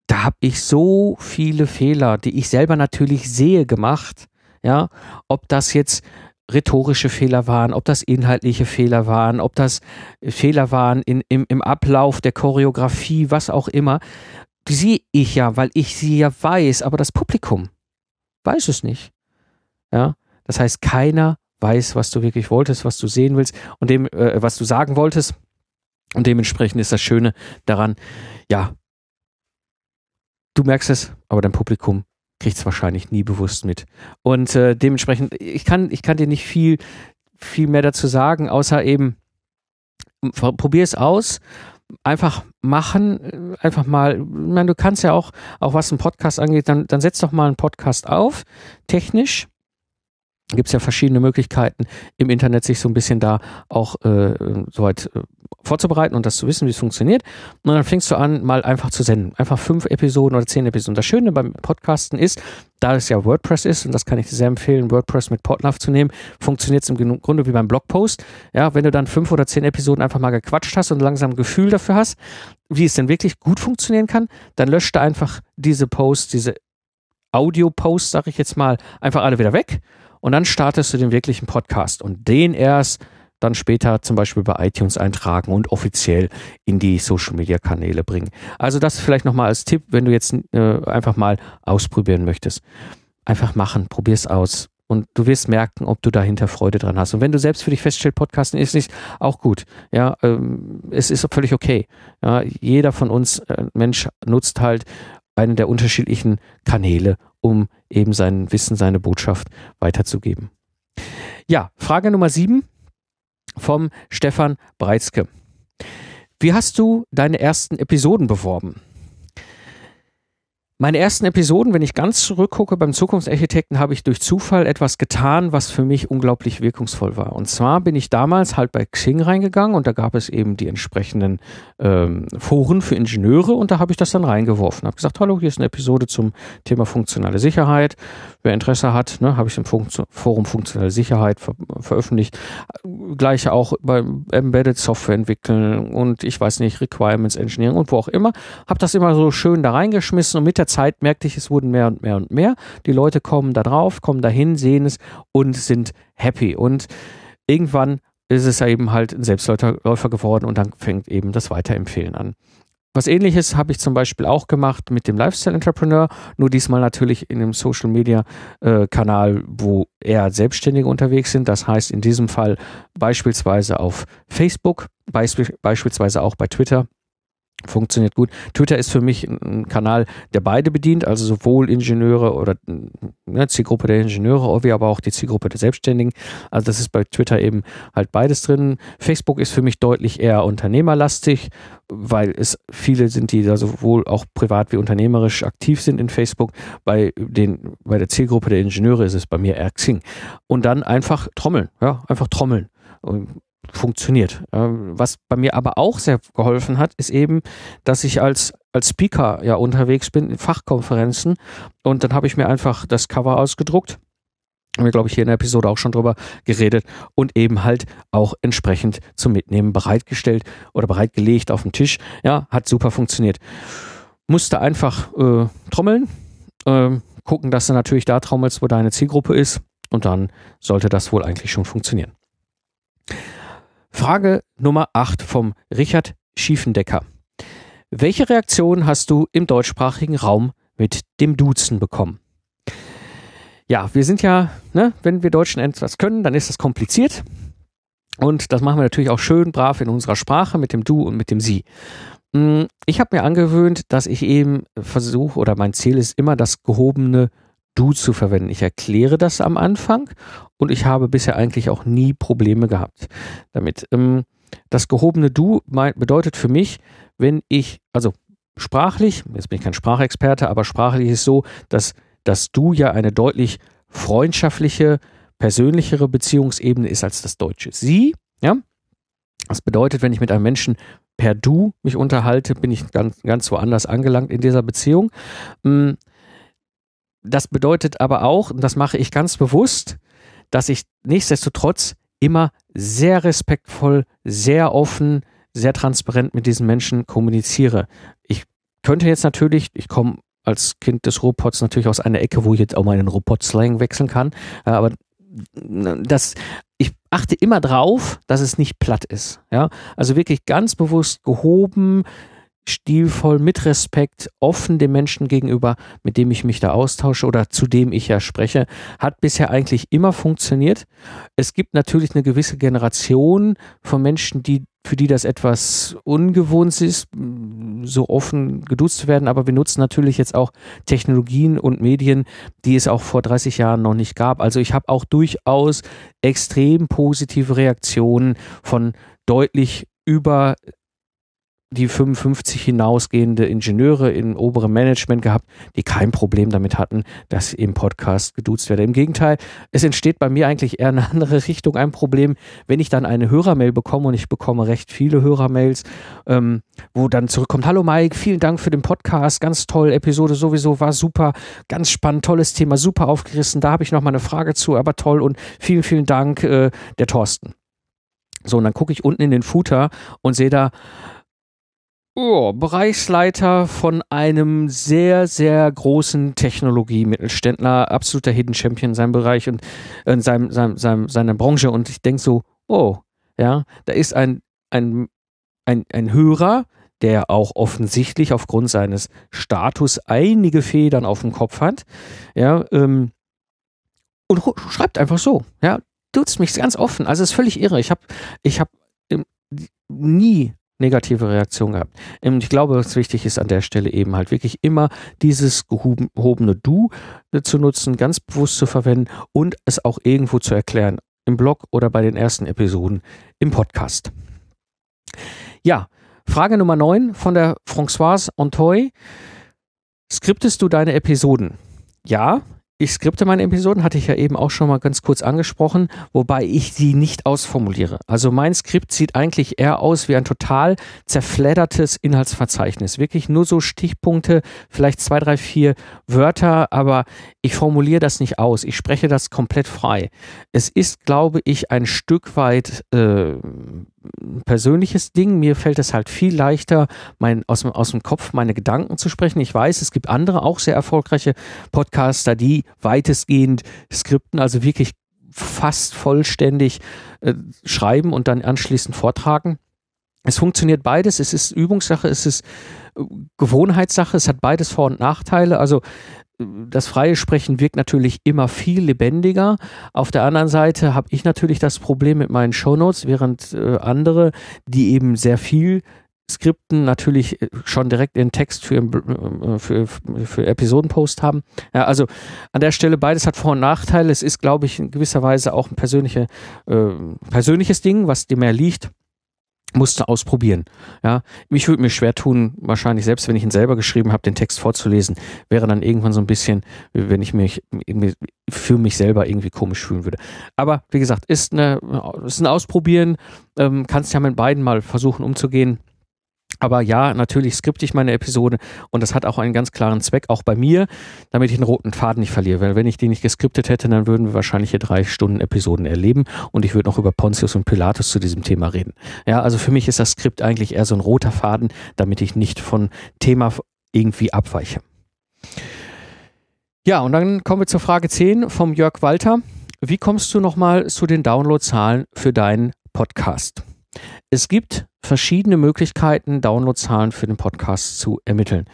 da habe ich so viele Fehler, die ich selber natürlich sehe, gemacht. Ja, ob das jetzt rhetorische Fehler waren, ob das inhaltliche Fehler waren, ob das Fehler waren in, im, im Ablauf der Choreografie, was auch immer. Die sehe ich ja, weil ich sie ja weiß, aber das Publikum weiß es nicht. Ja, das heißt, keiner weiß, was du wirklich wolltest, was du sehen willst und dem, äh, was du sagen wolltest. Und dementsprechend ist das Schöne daran, ja, du merkst es, aber dein Publikum kriegt es wahrscheinlich nie bewusst mit. Und äh, dementsprechend, ich kann, ich kann dir nicht viel, viel mehr dazu sagen, außer eben, probier es aus, einfach machen, einfach mal, ich meine, du kannst ja auch, auch was einen Podcast angeht, dann, dann setz doch mal einen Podcast auf, technisch, gibt es ja verschiedene Möglichkeiten im Internet, sich so ein bisschen da auch äh, soweit äh, vorzubereiten und das zu wissen, wie es funktioniert. Und dann fängst du an, mal einfach zu senden. Einfach fünf Episoden oder zehn Episoden. Das Schöne beim Podcasten ist, da es ja WordPress ist, und das kann ich dir sehr empfehlen, WordPress mit Podlove zu nehmen, funktioniert es im Grunde wie beim Blogpost. Ja, wenn du dann fünf oder zehn Episoden einfach mal gequatscht hast und langsam ein Gefühl dafür hast, wie es denn wirklich gut funktionieren kann, dann löscht du einfach diese Posts, diese Audio-Posts, sag ich jetzt mal, einfach alle wieder weg und dann startest du den wirklichen Podcast und den erst dann später zum Beispiel bei iTunes eintragen und offiziell in die Social Media Kanäle bringen. Also das vielleicht nochmal als Tipp, wenn du jetzt äh, einfach mal ausprobieren möchtest. Einfach machen, probier es aus. Und du wirst merken, ob du dahinter Freude dran hast. Und wenn du selbst für dich feststellst, Podcasten ist nicht auch gut. Ja, ähm, es ist völlig okay. Ja, jeder von uns, äh, Mensch, nutzt halt einen der unterschiedlichen Kanäle, um eben sein Wissen, seine Botschaft weiterzugeben. Ja, Frage Nummer sieben vom Stefan Breitzke. Wie hast du deine ersten Episoden beworben? Meine ersten Episoden, wenn ich ganz zurückgucke beim Zukunftsarchitekten, habe ich durch Zufall etwas getan, was für mich unglaublich wirkungsvoll war. Und zwar bin ich damals halt bei Xing reingegangen und da gab es eben die entsprechenden ähm, Foren für Ingenieure und da habe ich das dann reingeworfen. Habe gesagt, hallo, hier ist eine Episode zum Thema funktionale Sicherheit. Wer Interesse hat, ne, habe ich im Forum funktionale Sicherheit ver veröffentlicht. Gleiche auch beim Embedded Software entwickeln und ich weiß nicht, Requirements Engineering und wo auch immer. Habe das immer so schön da reingeschmissen und mit der Zeit merkte ich, es wurden mehr und mehr und mehr. Die Leute kommen da drauf, kommen dahin, sehen es und sind happy. Und irgendwann ist es ja eben halt ein Selbstläufer geworden und dann fängt eben das Weiterempfehlen an. Was ähnliches habe ich zum Beispiel auch gemacht mit dem Lifestyle Entrepreneur, nur diesmal natürlich in dem Social Media äh, Kanal, wo eher Selbstständige unterwegs sind. Das heißt in diesem Fall beispielsweise auf Facebook, beisp beispielsweise auch bei Twitter Funktioniert gut. Twitter ist für mich ein Kanal, der beide bedient, also sowohl Ingenieure oder ne, Zielgruppe der Ingenieure, wie aber auch die Zielgruppe der Selbstständigen. Also das ist bei Twitter eben halt beides drin. Facebook ist für mich deutlich eher unternehmerlastig, weil es viele sind, die da sowohl auch privat wie unternehmerisch aktiv sind in Facebook. Bei den, bei der Zielgruppe der Ingenieure ist es bei mir eher Xing. Und dann einfach trommeln, ja, einfach trommeln. Funktioniert. Ähm, was bei mir aber auch sehr geholfen hat, ist eben, dass ich als, als Speaker ja unterwegs bin in Fachkonferenzen und dann habe ich mir einfach das Cover ausgedruckt. Haben wir, glaube ich, hier in der Episode auch schon drüber geredet und eben halt auch entsprechend zum Mitnehmen bereitgestellt oder bereitgelegt auf dem Tisch. Ja, hat super funktioniert. Musste einfach äh, trommeln, äh, gucken, dass du natürlich da trommelst, wo deine Zielgruppe ist und dann sollte das wohl eigentlich schon funktionieren. Frage Nummer 8 vom Richard Schiefendecker. Welche Reaktion hast du im deutschsprachigen Raum mit dem Duzen bekommen? Ja, wir sind ja, ne, wenn wir Deutschen etwas können, dann ist das kompliziert. Und das machen wir natürlich auch schön brav in unserer Sprache mit dem Du und mit dem Sie. Hm, ich habe mir angewöhnt, dass ich eben versuche oder mein Ziel ist immer das gehobene Du zu verwenden. Ich erkläre das am Anfang und ich habe bisher eigentlich auch nie Probleme gehabt damit. Ähm, das gehobene Du bedeutet für mich, wenn ich, also sprachlich, jetzt bin ich kein Sprachexperte, aber sprachlich ist so, dass das Du ja eine deutlich freundschaftliche, persönlichere Beziehungsebene ist als das Deutsche. Sie, ja, das bedeutet, wenn ich mit einem Menschen per Du mich unterhalte, bin ich ganz, ganz woanders angelangt in dieser Beziehung. Hm, das bedeutet aber auch, und das mache ich ganz bewusst, dass ich nichtsdestotrotz immer sehr respektvoll, sehr offen, sehr transparent mit diesen Menschen kommuniziere. Ich könnte jetzt natürlich, ich komme als Kind des Robots natürlich aus einer Ecke, wo ich jetzt auch mal in den Robot-Slang wechseln kann, aber das, ich achte immer drauf, dass es nicht platt ist. Ja, also wirklich ganz bewusst gehoben, stilvoll, mit Respekt, offen dem Menschen gegenüber, mit dem ich mich da austausche oder zu dem ich ja spreche, hat bisher eigentlich immer funktioniert. Es gibt natürlich eine gewisse Generation von Menschen, die für die das etwas ungewohnt ist, so offen geduzt zu werden, aber wir nutzen natürlich jetzt auch Technologien und Medien, die es auch vor 30 Jahren noch nicht gab. Also ich habe auch durchaus extrem positive Reaktionen von deutlich über die 55 hinausgehende Ingenieure in oberem Management gehabt, die kein Problem damit hatten, dass im Podcast geduzt werde. Im Gegenteil, es entsteht bei mir eigentlich eher eine andere Richtung ein Problem, wenn ich dann eine Hörermail bekomme und ich bekomme recht viele Hörermails, ähm, wo dann zurückkommt, hallo Mike, vielen Dank für den Podcast, ganz toll, Episode sowieso war super, ganz spannend, tolles Thema, super aufgerissen, da habe ich noch mal eine Frage zu, aber toll und vielen, vielen Dank, äh, der Thorsten. So, und dann gucke ich unten in den Footer und sehe da, oh, Bereichsleiter von einem sehr, sehr großen Technologie-Mittelständler, absoluter Hidden Champion in seinem Bereich und in seinem, seinem, seinem, seiner Branche. Und ich denke so, oh, ja, da ist ein, ein, ein, ein Hörer, der auch offensichtlich aufgrund seines Status einige Federn auf dem Kopf hat, ja, ähm, und schreibt einfach so, ja, duzt mich ganz offen. Also es ist völlig irre. Ich habe ich hab nie negative Reaktion gehabt. Und ähm, ich glaube, was wichtig ist an der Stelle eben halt wirklich immer dieses gehobene Du äh, zu nutzen, ganz bewusst zu verwenden und es auch irgendwo zu erklären. Im Blog oder bei den ersten Episoden im Podcast. Ja, Frage Nummer 9 von der Françoise Ontoy. Skriptest du deine Episoden? Ja, ich skripte meine Episoden, hatte ich ja eben auch schon mal ganz kurz angesprochen, wobei ich sie nicht ausformuliere. Also mein Skript sieht eigentlich eher aus wie ein total zerfleddertes Inhaltsverzeichnis. Wirklich nur so Stichpunkte, vielleicht zwei, drei, vier Wörter, aber ich formuliere das nicht aus. Ich spreche das komplett frei. Es ist, glaube ich, ein Stück weit äh, persönliches Ding. Mir fällt es halt viel leichter, mein, aus, aus dem Kopf meine Gedanken zu sprechen. Ich weiß, es gibt andere auch sehr erfolgreiche Podcaster, die weitestgehend Skripten, also wirklich fast vollständig äh, schreiben und dann anschließend vortragen. Es funktioniert beides. Es ist Übungssache, es ist äh, Gewohnheitssache. Es hat beides Vor- und Nachteile. Also das freie Sprechen wirkt natürlich immer viel lebendiger. Auf der anderen Seite habe ich natürlich das Problem mit meinen Shownotes, während äh, andere, die eben sehr viel Skripten natürlich äh, schon direkt den Text für, äh, für, für Episodenpost haben. Ja, also an der Stelle beides hat Vor- und Nachteile. Es ist, glaube ich, in gewisser Weise auch ein persönliche, äh, persönliches Ding, was dir mehr liegt musste ausprobieren. Ja, mich würde mir schwer tun, wahrscheinlich selbst wenn ich ihn selber geschrieben habe, den Text vorzulesen, wäre dann irgendwann so ein bisschen, wenn ich mich für mich selber irgendwie komisch fühlen würde. Aber wie gesagt, ist eine, ist ein Ausprobieren. Ähm, kannst ja mit beiden mal versuchen umzugehen. Aber ja, natürlich skripte ich meine Episode und das hat auch einen ganz klaren Zweck, auch bei mir, damit ich den roten Faden nicht verliere. Weil wenn ich den nicht geskriptet hätte, dann würden wir wahrscheinlich hier drei Stunden Episoden erleben und ich würde noch über Pontius und Pilatus zu diesem Thema reden. Ja, also für mich ist das Skript eigentlich eher so ein roter Faden, damit ich nicht von Thema irgendwie abweiche. Ja, und dann kommen wir zur Frage 10 vom Jörg Walter. Wie kommst du nochmal zu den Downloadzahlen für deinen Podcast? Es gibt verschiedene Möglichkeiten, Downloadzahlen für den Podcast zu ermitteln.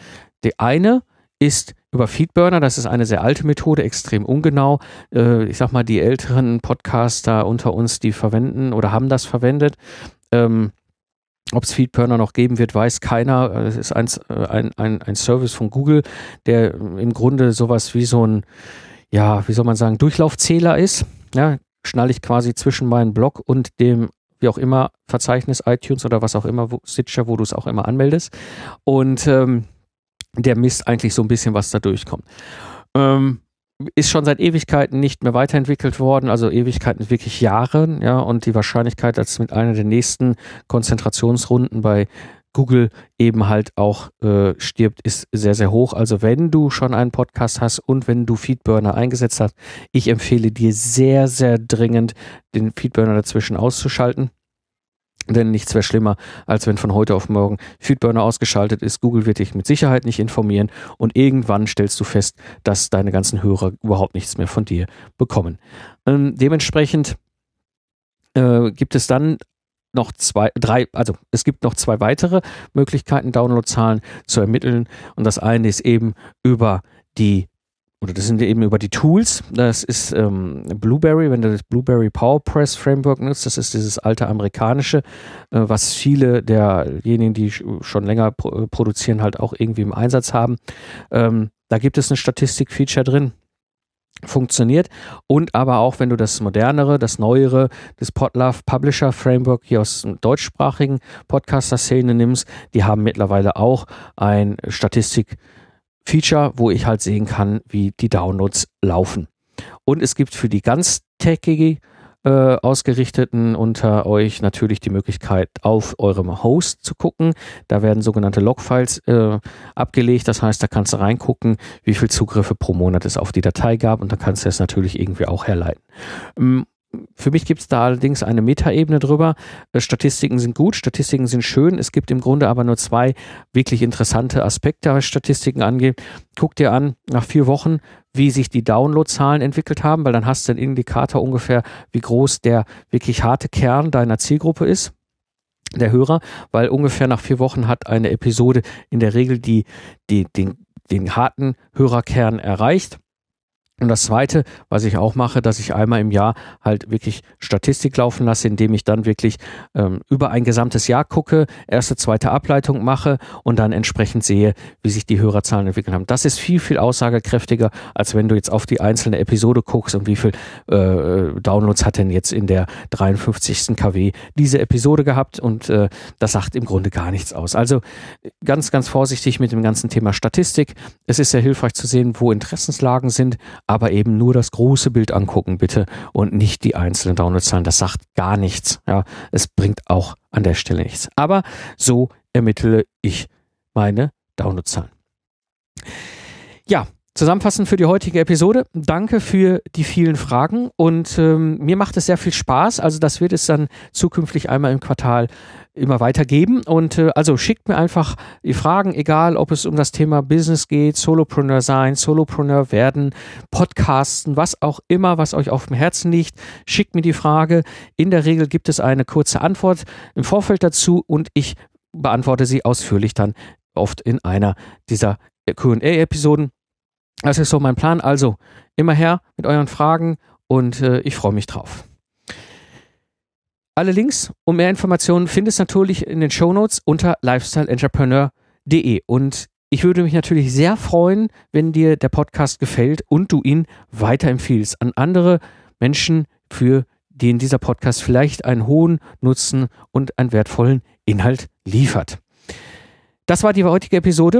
Die eine ist über Feedburner, das ist eine sehr alte Methode, extrem ungenau. Äh, ich sag mal, die älteren Podcaster unter uns, die verwenden oder haben das verwendet. Ähm, ob es Feedburner noch geben wird, weiß keiner. Es ist ein, äh, ein, ein, ein Service von Google, der im Grunde sowas wie so ein, ja, wie soll man sagen, Durchlaufzähler ist. Ja, schnalle ich quasi zwischen meinem Blog und dem wie auch immer, Verzeichnis, iTunes oder was auch immer, wo, Stitcher, wo du es auch immer anmeldest. Und ähm, der misst eigentlich so ein bisschen, was da durchkommt. Ähm, ist schon seit Ewigkeiten nicht mehr weiterentwickelt worden, also Ewigkeiten wirklich Jahre, ja, und die Wahrscheinlichkeit, dass mit einer der nächsten Konzentrationsrunden bei Google eben halt auch äh, stirbt, ist sehr, sehr hoch. Also wenn du schon einen Podcast hast und wenn du Feedburner eingesetzt hast, ich empfehle dir sehr, sehr dringend, den Feedburner dazwischen auszuschalten. Denn nichts wäre schlimmer, als wenn von heute auf morgen Feedburner ausgeschaltet ist. Google wird dich mit Sicherheit nicht informieren und irgendwann stellst du fest, dass deine ganzen Hörer überhaupt nichts mehr von dir bekommen. Ähm, dementsprechend äh, gibt es dann noch zwei, drei, also es gibt noch zwei weitere Möglichkeiten, Downloadzahlen zu ermitteln. Und das eine ist eben über die oder das sind eben über die Tools. Das ist ähm, Blueberry, wenn du das Blueberry PowerPress Framework nutzt, das ist dieses alte amerikanische, äh, was viele derjenigen, die schon länger pro produzieren, halt auch irgendwie im Einsatz haben. Ähm, da gibt es ein Statistik-Feature drin funktioniert und aber auch wenn du das modernere, das neuere, das Podlove Publisher Framework hier aus dem deutschsprachigen Podcaster-Szene nimmst, die haben mittlerweile auch ein Statistik-Feature, wo ich halt sehen kann, wie die Downloads laufen. Und es gibt für die ganz techige äh, Ausgerichteten unter euch natürlich die Möglichkeit, auf eurem Host zu gucken. Da werden sogenannte Logfiles äh, abgelegt. Das heißt, da kannst du reingucken, wie viel Zugriffe pro Monat es auf die Datei gab und dann kannst du es natürlich irgendwie auch herleiten. Ähm, für mich gibt es da allerdings eine Metaebene drüber. Äh, Statistiken sind gut, Statistiken sind schön. Es gibt im Grunde aber nur zwei wirklich interessante Aspekte, was Statistiken angeht. Guck dir an, nach vier Wochen, wie sich die Downloadzahlen entwickelt haben, weil dann hast du einen Indikator ungefähr, wie groß der wirklich harte Kern deiner Zielgruppe ist der Hörer, weil ungefähr nach vier Wochen hat eine Episode in der Regel die, die, den, den harten Hörerkern erreicht. Und das Zweite, was ich auch mache, dass ich einmal im Jahr halt wirklich Statistik laufen lasse, indem ich dann wirklich ähm, über ein gesamtes Jahr gucke, erste, zweite Ableitung mache und dann entsprechend sehe, wie sich die Hörerzahlen entwickelt haben. Das ist viel, viel aussagekräftiger, als wenn du jetzt auf die einzelne Episode guckst und wie viel äh, Downloads hat denn jetzt in der 53. KW diese Episode gehabt und äh, das sagt im Grunde gar nichts aus. Also ganz, ganz vorsichtig mit dem ganzen Thema Statistik. Es ist sehr hilfreich zu sehen, wo Interessenslagen sind aber eben nur das große Bild angucken, bitte, und nicht die einzelnen Downloadzahlen. Das sagt gar nichts. Ja, es bringt auch an der Stelle nichts. Aber so ermittle ich meine Downloadzahlen. Ja, Zusammenfassend für die heutige Episode. Danke für die vielen Fragen und ähm, mir macht es sehr viel Spaß. Also das wird es dann zukünftig einmal im Quartal immer weitergeben. Und äh, also schickt mir einfach die Fragen, egal ob es um das Thema Business geht, Solopreneur sein, Solopreneur werden, Podcasten, was auch immer, was euch auf dem Herzen liegt. Schickt mir die Frage. In der Regel gibt es eine kurze Antwort im Vorfeld dazu und ich beantworte sie ausführlich dann oft in einer dieser QA-Episoden. Das ist so mein Plan. Also immer her mit euren Fragen und äh, ich freue mich drauf. Alle Links und mehr Informationen findest du natürlich in den Shownotes unter lifestyleentrepreneur.de. Und ich würde mich natürlich sehr freuen, wenn dir der Podcast gefällt und du ihn weiterempfiehlst an andere Menschen, für den dieser Podcast vielleicht einen hohen Nutzen und einen wertvollen Inhalt liefert. Das war die heutige Episode